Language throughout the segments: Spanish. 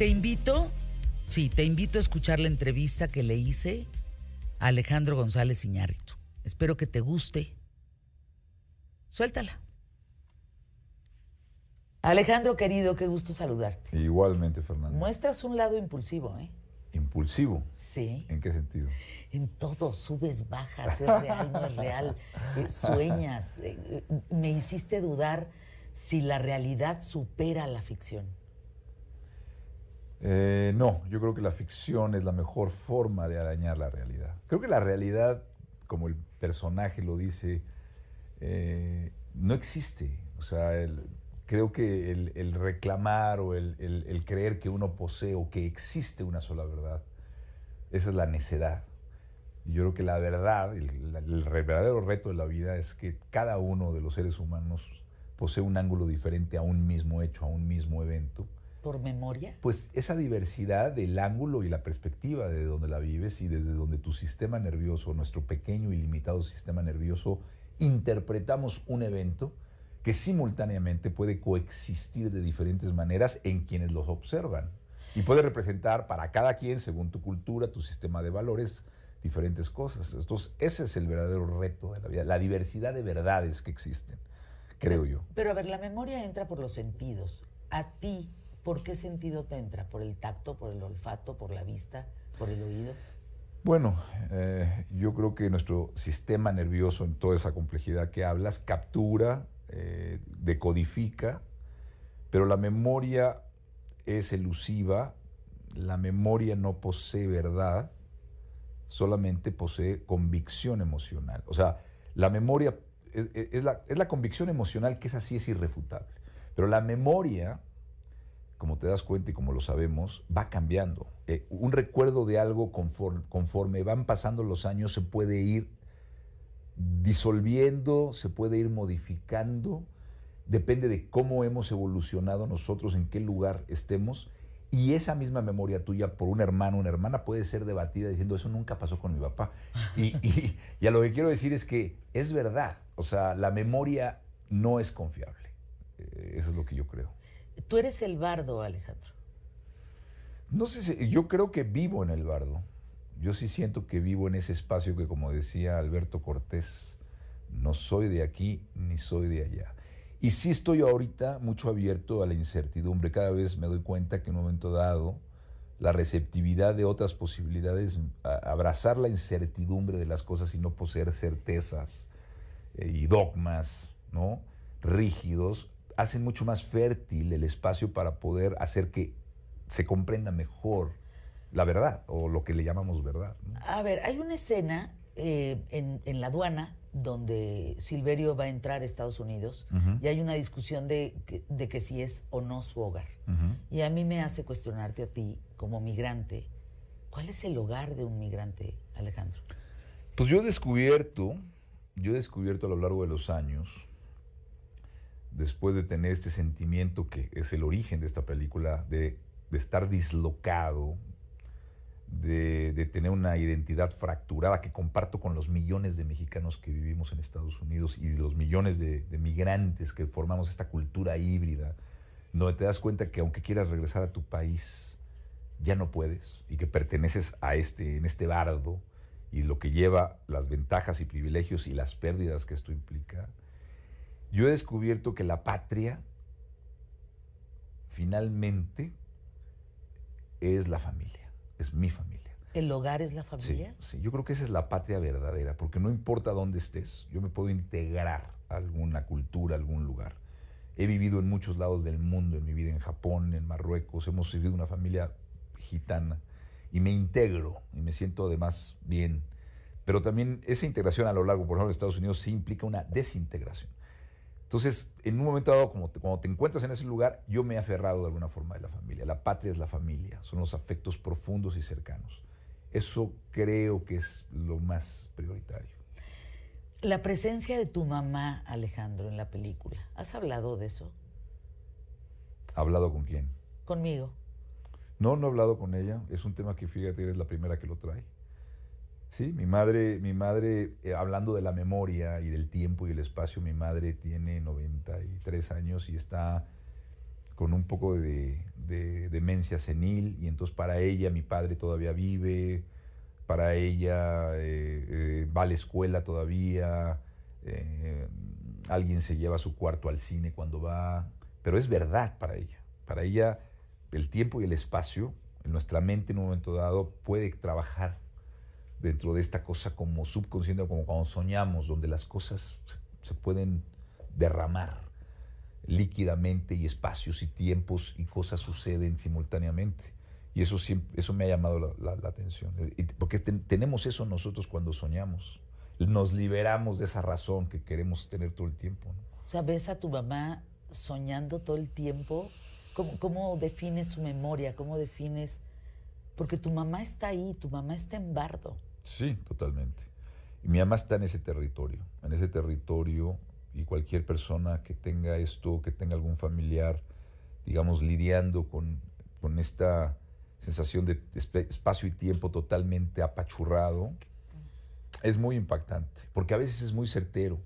Te invito, sí, te invito a escuchar la entrevista que le hice a Alejandro González Iñárritu. Espero que te guste. Suéltala. Alejandro, querido, qué gusto saludarte. Igualmente, Fernando. Muestras un lado impulsivo, ¿eh? ¿Impulsivo? Sí. ¿En qué sentido? En todo, subes, bajas, es real, no es real, eh, sueñas. eh, eh, me hiciste dudar si la realidad supera la ficción. Eh, no, yo creo que la ficción es la mejor forma de arañar la realidad. Creo que la realidad, como el personaje lo dice, eh, no existe. O sea, creo que el, reclamar o el, creer que uno posee o que existe una sola verdad, esa es la necedad. Yo creo que la verdad, el verdadero reto de la vida es que cada uno de los seres humanos posee un ángulo diferente a un mismo hecho, a un mismo evento. ¿Por memoria? Pues esa diversidad del ángulo y la perspectiva de donde la vives y desde donde tu sistema nervioso, nuestro pequeño y limitado sistema nervioso, interpretamos un evento que simultáneamente puede coexistir de diferentes maneras en quienes los observan. Y puede representar para cada quien, según tu cultura, tu sistema de valores, diferentes cosas. Entonces, ese es el verdadero reto de la vida, la diversidad de verdades que existen, creo yo. Pero a ver, la memoria entra por los sentidos. ¿A ti por qué sentido te entra? ¿Por el tacto, por el olfato, por la vista, por el oído? Bueno, eh, yo creo que nuestro sistema nervioso, en toda esa complejidad que hablas, captura, eh, decodifica, pero la memoria es elusiva, la memoria no posee verdad, solamente posee convicción emocional. O sea, la memoria es, es- es la, es la convicción emocional que es así, es irrefutable. Pero la memoria, como te das cuenta y como lo sabemos, va cambiando. Eh, un recuerdo de algo conforme, conforme van pasando los años se puede ir disolviendo, se puede ir modificando, depende de cómo hemos evolucionado nosotros, en qué lugar estemos. Y esa misma memoria tuya por un hermano una hermana puede ser debatida diciendo eso nunca pasó con mi papá. Y, y- y a lo que quiero decir es que es verdad. O sea, la memoria no es confiable. Eh, Eso es lo que yo creo. Tú eres el bardo, Alejandro. No sé si, yo creo que vivo en el bardo. Yo sí siento que vivo en ese espacio que, como decía Alberto Cortés, no soy de aquí ni soy de allá. Y sí estoy ahorita mucho abierto a la incertidumbre. Cada vez me doy cuenta que en un momento dado la receptividad de otras posibilidades, abrazar la incertidumbre de las cosas y no poseer certezas eh, y dogmas, ¿no? Rígidos, hacen mucho más fértil el espacio para poder hacer que se comprenda mejor la verdad o lo que le llamamos verdad. ¿no? A ver, hay una escena eh, en, en la aduana donde Silverio va a entrar a Estados Unidos y hay una discusión de, que- de que si es o no su hogar. Y a mí me hace cuestionarte a ti, como migrante, ¿cuál es el hogar de un migrante, Alejandro? Pues yo he descubierto, yo he descubierto a lo largo de los años, después de tener este sentimiento que es el origen de esta película, de, estar dislocado, de, tener una identidad fracturada que comparto con los millones de mexicanos que vivimos en Estados Unidos y los millones de, de migrantes que formamos esta cultura híbrida, donde te das cuenta que aunque quieras regresar a tu país, ya no puedes y que perteneces a este, en este bardo y lo que lleva las ventajas y privilegios y las pérdidas que esto implica, yo he descubierto que la patria finalmente es la familia, es mi familia. ¿El hogar es la Sí, familia? sí, yo creo que esa es la patria verdadera, porque no importa dónde estés, yo me puedo integrar a alguna cultura, a algún lugar. He vivido en muchos lados del mundo, en mi vida en Japón, en Marruecos, hemos vivido una familia gitana y me integro y me siento además bien. Pero también esa integración a lo largo, por ejemplo, de Estados Unidos, sí implica una desintegración. Entonces, en un momento dado, como te- cuando te encuentras en ese lugar, yo me he aferrado de alguna forma de la familia. La patria es la familia, son los afectos profundos y cercanos. Eso creo que es lo más prioritario. La presencia de tu mamá, Alejandro, en la película. ¿Has hablado de eso? ¿Hablado con quién? Conmigo. No, no he hablado con ella. Es un tema que fíjate, eres la primera que lo trae. Sí, mi madre, mi madre, eh, hablando de la memoria y del tiempo y el espacio, mi madre tiene 93 años y está con un poco de, demencia senil y entonces para ella mi padre todavía vive, para ella eh, eh, va a la escuela todavía, alguien se lleva su cuarto al cine cuando va, pero es verdad para ella. Para ella el tiempo y el espacio en nuestra mente en un momento dado puede trabajar dentro de esta cosa como subconsciente, como cuando soñamos, donde las cosas se pueden derramar líquidamente y espacios y tiempos y cosas suceden simultáneamente. Y eso, eso me ha llamado la, atención. Porque tenemos eso nosotros cuando soñamos. Nos liberamos de esa razón que queremos tener todo el tiempo. O sea, ves a tu mamá soñando todo el tiempo. ¿Cómo, ¿Cómo defines su memoria? ¿Cómo defines...? Porque tu mamá está ahí, tu mamá está en Bardo. Sí, totalmente. Mi mamá está en ese territorio. En ese territorio y cualquier persona que tenga esto, que tenga algún familiar, digamos, lidiando con, con esta sensación de espacio y tiempo totalmente apachurrado, es muy impactante, porque a veces es muy certero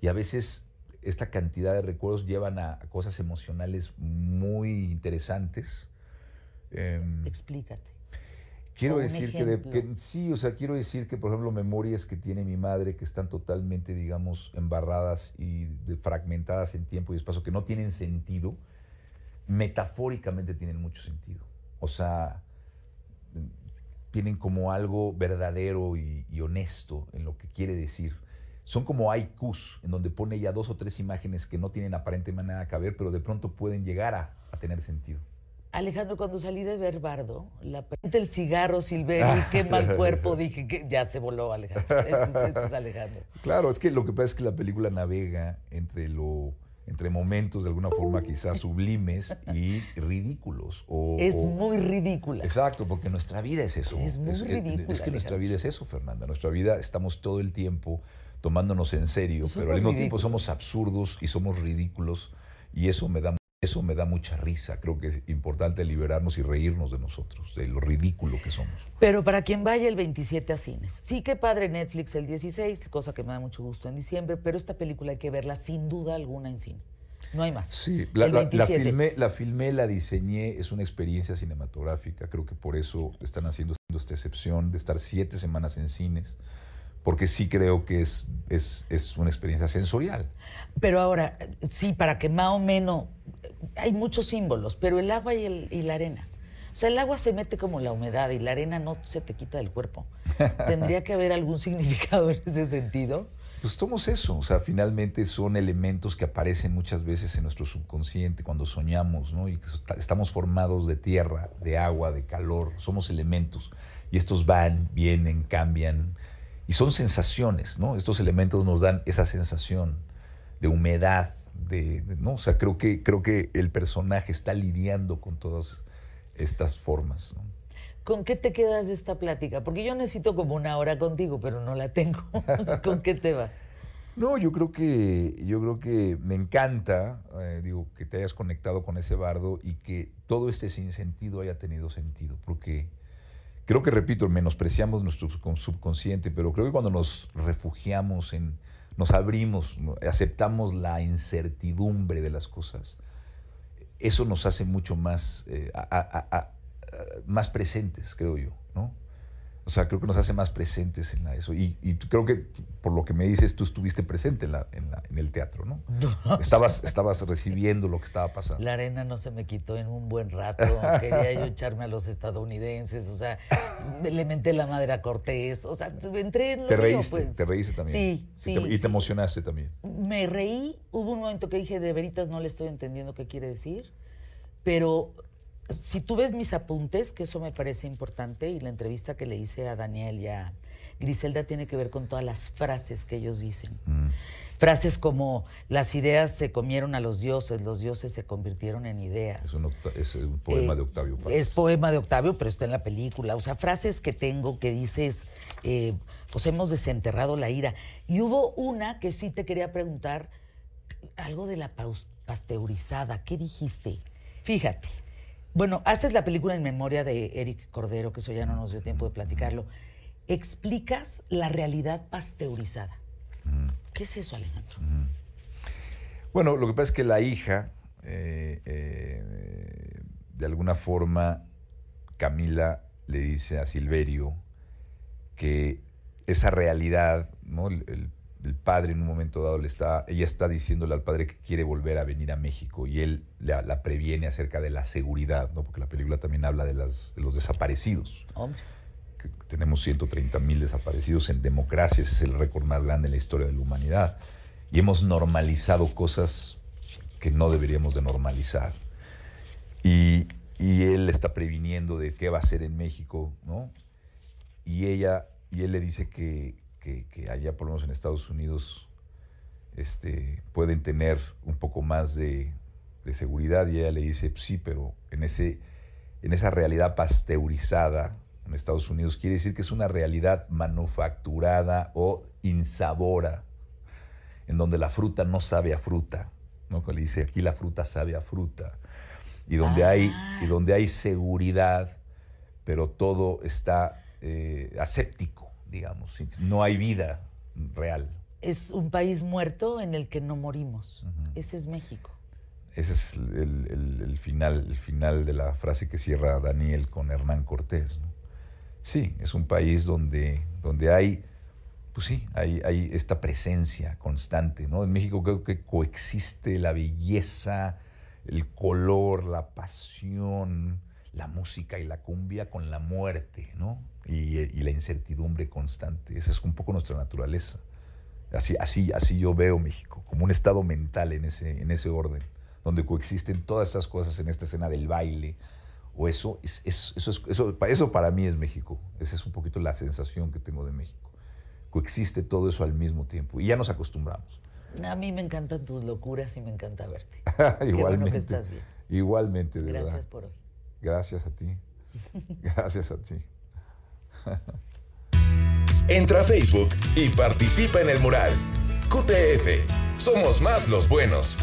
y a veces esta cantidad de recuerdos llevan a, cosas emocionales muy interesantes. Em, Explícate. Quiero decir que, sí, o sea, quiero decir que, por ejemplo, memorias que tiene mi madre que están totalmente, digamos, embarradas y fragmentadas en tiempo y espacio, que no tienen sentido, metafóricamente tienen mucho sentido. O sea, tienen como algo verdadero y, honesto en lo que quiere decir. Son como haikus, en donde pone ya dos o tres imágenes que no tienen aparentemente nada que ver, pero de pronto pueden llegar a tener sentido. Alejandro, cuando salí de ver Bardo, la el cigarro Silveri, qué mal cuerpo, dije que ya se voló Alejandro. Este, es Alejandro. Claro, es que lo que pasa es que la película navega entre lo entre momentos de alguna forma quizás sublimes y ridículos. es muy ridícula. Exacto, porque nuestra vida es eso. Es muy ridícula. Es, que nuestra vida es eso, Fernanda. Nuestra vida estamos todo el tiempo tomándonos en serio, pero al mismo tiempo somos absurdos y somos ridículos y eso me da eso me da mucha risa. Creo que es importante liberarnos y reírnos de nosotros, de lo ridículo que somos. Pero para quien vaya el 27 a cines, sí que padre Netflix el 16, cosa que me da mucho gusto en diciembre, pero esta película hay que verla sin duda alguna en cine. No hay más. Sí, la, la, filmé, la filmé, la diseñé, es una experiencia cinematográfica. Creo que por eso están haciendo esta excepción de estar siete semanas en cines porque sí creo que es, es, es, una experiencia sensorial. Pero ahora, sí, para que más o menos, hay muchos símbolos, pero el agua y, el, y la arena. O sea, el agua se mete como la humedad y la arena no se te quita del cuerpo. ¿Tendría que haber algún significado en ese sentido? Pues somos eso, o sea, finalmente son elementos que aparecen muchas veces en nuestro subconsciente cuando soñamos, ¿no? Y estamos formados de tierra, de agua, de calor, somos elementos. Y estos van, vienen, cambian, y son sensaciones, ¿no? Estos elementos nos dan esa sensación de humedad, de, ¿no? O sea, creo que, creo que el personaje está lidiando con todas estas formas. ¿Con qué te quedas de esta plática? Porque yo necesito como una hora contigo, pero no la tengo. ¿Con qué te vas? No, yo creo que, yo creo que me encanta, eh, digo, que te hayas conectado con ese bardo y que todo este sinsentido haya tenido sentido, porque creo que, repito, menospreciamos nuestro subconsciente, pero creo que cuando nos refugiamos en, nos abrimos, aceptamos la incertidumbre de las cosas, eso nos hace mucho más, eh, más presentes, creo yo, ¿no? O sea, creo que nos hace más presentes en la, eso. Y, creo que, por lo que me dices, tú estuviste presente en, la, en, el teatro, ¿no? estabas, estabas recibiendo lo que estaba pasando. La arena no se me quitó en un buen rato. Quería yo echarme a los estadounidenses. O sea, le menté la madre a Cortés. O sea, entré en lo Te reíste, pues. te reíste también. Sí, sí. Y te, emocionaste también. Me reí. Hubo un momento que dije, de veritas no le estoy entendiendo qué quiere decir. Pero si tú ves mis apuntes, que eso me parece importante, y la entrevista que le hice a Daniel y a Griselda tiene que ver con todas las frases que ellos dicen. Mm. Frases como las ideas se comieron a los dioses, los dioses se convirtieron en ideas. Es un, poema de Octavio Paz. Es poema de Octavio, pero está en la película. O sea, frases que tengo que dices, eh, pues hemos desenterrado la ira. Y hubo una que sí te quería preguntar, algo de la pasteurizada. ¿Qué dijiste? Fíjate. Bueno, haces la película en memoria de Eric Cordero, que eso ya no nos dio tiempo de platicarlo. Explicas la realidad pasteurizada. ¿Qué es eso, Alejandro? Bueno, lo que pasa es que la hija, eh, eh, de alguna forma Camila le dice a Silverio que esa realidad, ¿no? El, padre en un momento dado le está, ella está diciéndole al padre que quiere volver a venir a México y él la, previene acerca de la seguridad, ¿no? porque la película también habla de, las, los desaparecidos. Que tenemos 130 mil desaparecidos en democracia, ese es el récord más grande en la historia de la humanidad. Y hemos normalizado cosas que no deberíamos de normalizar. Y, y él está previniendo de qué va a hacer en México, ¿no? Y ella y él le dice que, allá, por lo menos en Estados Unidos, este, pueden tener un poco más de, seguridad y ella le dice, sí, pero en, ese, en esa realidad pasteurizada en Estados Unidos quiere decir que es una realidad manufacturada o insabora, en donde la fruta no sabe a fruta, ¿no? le dice, aquí la fruta sabe a fruta, y donde, hay, y ah. donde hay seguridad, pero todo está eh, aséptico, digamos. No hay vida real. Es un país muerto en el que no morimos. Ese es México. Ese es el, final, el final de la frase que cierra Daniel con Hernán Cortés. Sí, es un país donde, donde hay, pues sí, hay, hay esta presencia constante. ¿no? En México creo que coexiste la belleza, el color, la pasión, la música y la cumbia con la muerte, ¿no? y, la incertidumbre constante. Esa es un poco nuestra naturaleza. Así, así, así yo veo México, como un estado mental en ese, en ese orden, donde coexisten todas estas cosas en esta escena del baile. O eso, es, eso, eso, eso para mí es México. Esa es un poquito la sensación que tengo de México. Coexiste todo eso al mismo tiempo y ya nos acostumbramos. A mí me encantan tus locuras y me encanta verte. Igualmente. Qué bueno que estás bien. Igualmente, de Gracias por hoy. Gracias a ti. Gracias a ti. Entra a Facebook y participa en el mural. QTF. Somos más los buenos.